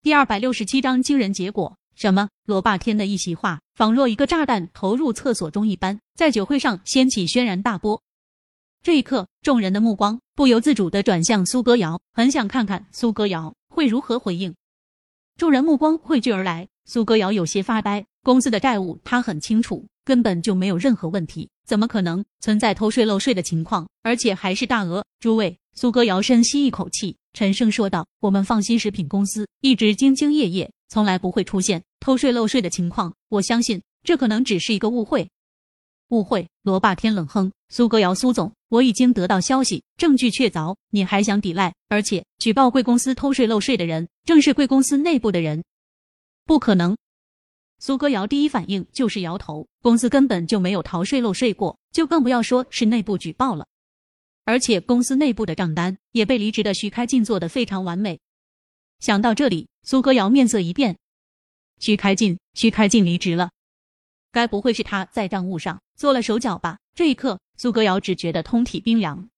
第二百六十七章惊人结果。什么？罗霸天的一席话，仿若一个炸弹投入厕所中一般，在酒会上掀起轩然大波。这一刻，众人的目光不由自主地转向苏歌瑶，很想看看苏歌瑶会如何回应。众人目光汇聚而来，苏歌瑶有些发呆。公司的债务他很清楚，根本就没有任何问题，怎么可能存在偷税漏税的情况？而且还是大额。诸位，苏歌瑶深吸一口气，沉声说道：“我们放心食品公司一直兢兢业业，从来不会出现偷税漏税的情况。我相信这可能只是一个误会。”误会？罗霸天冷哼：“苏歌瑶，苏总。”我已经得到消息，证据确凿，你还想抵赖？而且举报贵公司偷税漏税的人，正是贵公司内部的人，不可能。苏歌瑶第一反应就是摇头，公司根本就没有逃税漏税过，就更不要说是内部举报了。而且公司内部的账单也被离职的徐开进做得非常完美。想到这里，苏歌瑶面色一变，徐开进，徐开进离职了。该不会是他在账务上做了手脚吧？这一刻，苏歌瑶只觉得通体冰凉。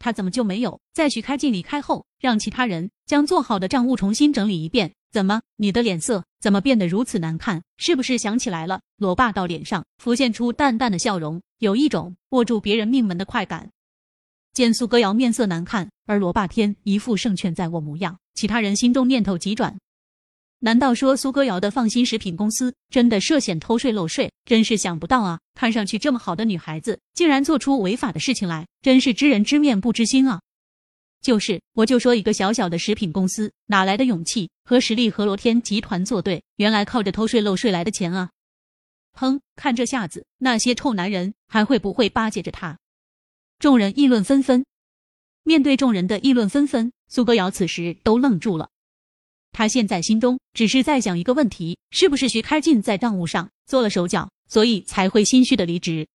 他怎么就没有在徐开进离开后，让其他人将做好的账务重新整理一遍？怎么，你的脸色怎么变得如此难看？是不是想起来了？罗霸道脸上浮现出淡淡的笑容，有一种握住别人命门的快感。见苏歌瑶面色难看，而罗霸天一副胜券在握模样，其他人心中念头急转。难道说苏歌瑶的放心食品公司真的涉嫌偷税漏税？真是想不到啊！看上去这么好的女孩子，竟然做出违法的事情来，真是知人知面不知心啊！就是，我就说一个小小的食品公司，哪来的勇气和实力和罗天集团作对？原来靠着偷税漏税来的钱啊！哼，看这下子，那些臭男人还会不会巴结着他？众人议论纷纷。面对众人的议论纷纷，苏歌瑶此时都愣住了。他现在心中只是在想一个问题：是不是徐开进在账务上做了手脚，所以才会心虚的离职？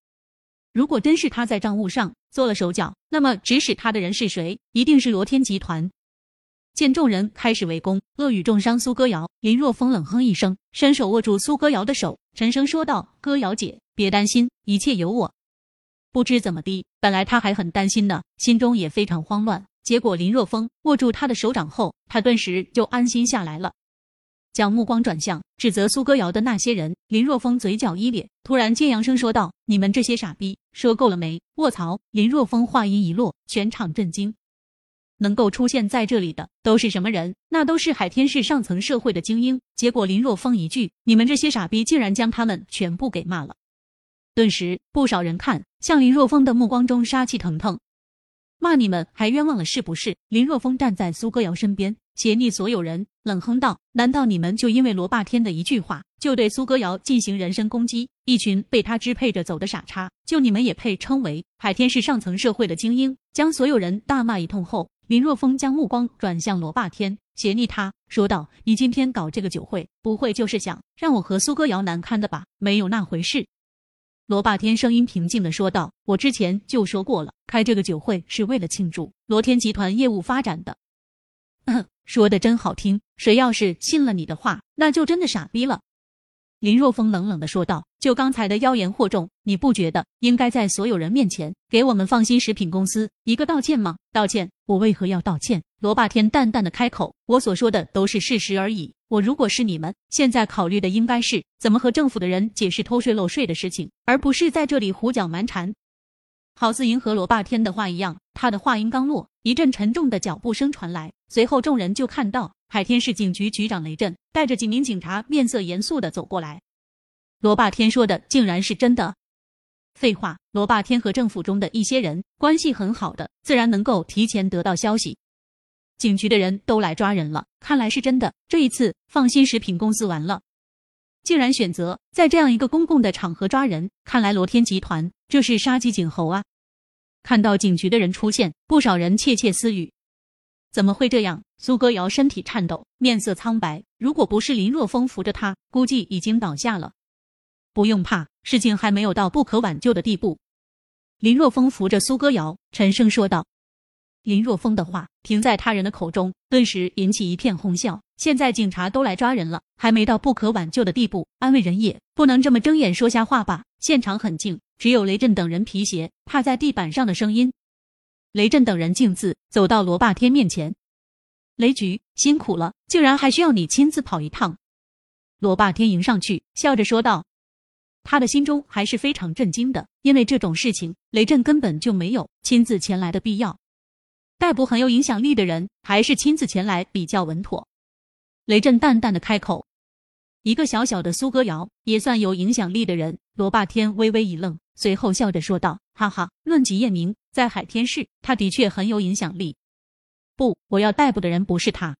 如果真是他在账务上做了手脚，那么指使他的人是谁？一定是罗天集团。见众人开始围攻，恶语重伤苏歌瑶，林若风冷哼一声，伸手握住苏歌瑶的手，沉声说道：“歌瑶姐，别担心，一切有我。”不知怎么的，本来他还很担心呢，心中也非常慌乱。结果林若风握住他的手掌后，他顿时就安心下来了。将目光转向指责苏歌瑶的那些人，林若风嘴角一咧，突然尖扬声说道：“你们这些傻逼，说够了没？”卧槽！林若风话音一落，全场震惊。能够出现在这里的都是什么人？那都是海天市上层社会的精英。结果林若风一句：“你们这些傻逼”，竟然将他们全部给骂了。顿时，不少人看向林若风的目光中杀气腾腾。骂你们还冤枉了是不是？林若风站在苏歌瑶身边，斜睨所有人，冷哼道：“难道你们就因为罗霸天的一句话，就对苏歌瑶进行人身攻击？一群被他支配着走的傻叉，就你们也配称为海天市上层社会的精英？”将所有人大骂一通后，林若风将目光转向罗霸天，斜睨他说道：“你今天搞这个酒会，不会就是想让我和苏歌瑶难堪的吧？没有那回事。”罗霸天声音平静的说道：“我之前就说过了，开这个酒会是为了庆祝罗天集团业务发展的。”嗯，说的真好听。谁要是信了你的话，那就真的傻逼了。”林若风冷冷的说道：“就刚才的妖言惑众，你不觉得应该在所有人面前给我们放心食品公司一个道歉吗？道歉？我为何要道歉？”罗霸天淡淡的开口：“我所说的都是事实而已。”我如果是你们，现在考虑的应该是怎么和政府的人解释偷税漏税的事情，而不是在这里胡搅蛮缠。好似迎合罗霸天的话一样，他的话音刚落，一阵沉重的脚步声传来，随后众人就看到海天市警局局长雷震带着几名警察，面色严肃的走过来。罗霸天说的竟然是真的？废话，罗霸天和政府中的一些人关系很好的，自然能够提前得到消息。警局的人都来抓人了，看来是真的。这一次，放心食品公司完了，竟然选择在这样一个公共的场合抓人，看来罗天集团这是杀鸡儆猴啊！看到警局的人出现，不少人窃窃私语：怎么会这样？苏歌瑶身体颤抖，面色苍白，如果不是林若风扶着他，估计已经倒下了。不用怕，事情还没有到不可挽救的地步。林若风扶着苏歌瑶，沉声说道。林若风的话停在他人的口中，顿时引起一片哄笑。现在警察都来抓人了，还没到不可挽救的地步，安慰人也不能这么睁眼说瞎话吧？现场很静，只有雷震等人皮鞋踏在地板上的声音。雷震等人径自走到罗霸天面前。雷局辛苦了，竟然还需要你亲自跑一趟。罗霸天迎上去，笑着说道。他的心中还是非常震惊的，因为这种事情雷震根本就没有亲自前来的必要。逮捕很有影响力的人，还是亲自前来比较稳妥。雷震淡淡的开口：“一个小小的苏歌瑶，也算有影响力的人。”罗霸天微微一愣，随后笑着说道：“哈哈，论及叶明，在海天市，他的确很有影响力。不，我要逮捕的人不是他。”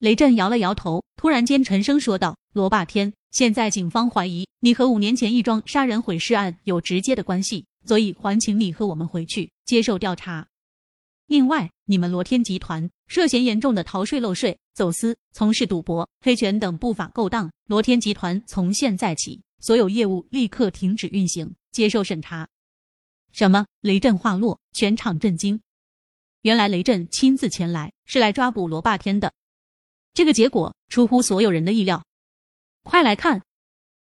雷震摇了摇头，突然间沉声说道：“罗霸天。”现在警方怀疑你和五年前一桩杀人毁尸案有直接的关系，所以还请你和我们回去接受调查。另外，你们罗天集团涉嫌严重的逃税漏税、走私、从事赌博、黑权等不法勾当，罗天集团从现在起所有业务立刻停止运行，接受审查。什么？雷震话落，全场震惊。原来雷震亲自前来是来抓捕罗霸天的，这个结果出乎所有人的意料。快来看，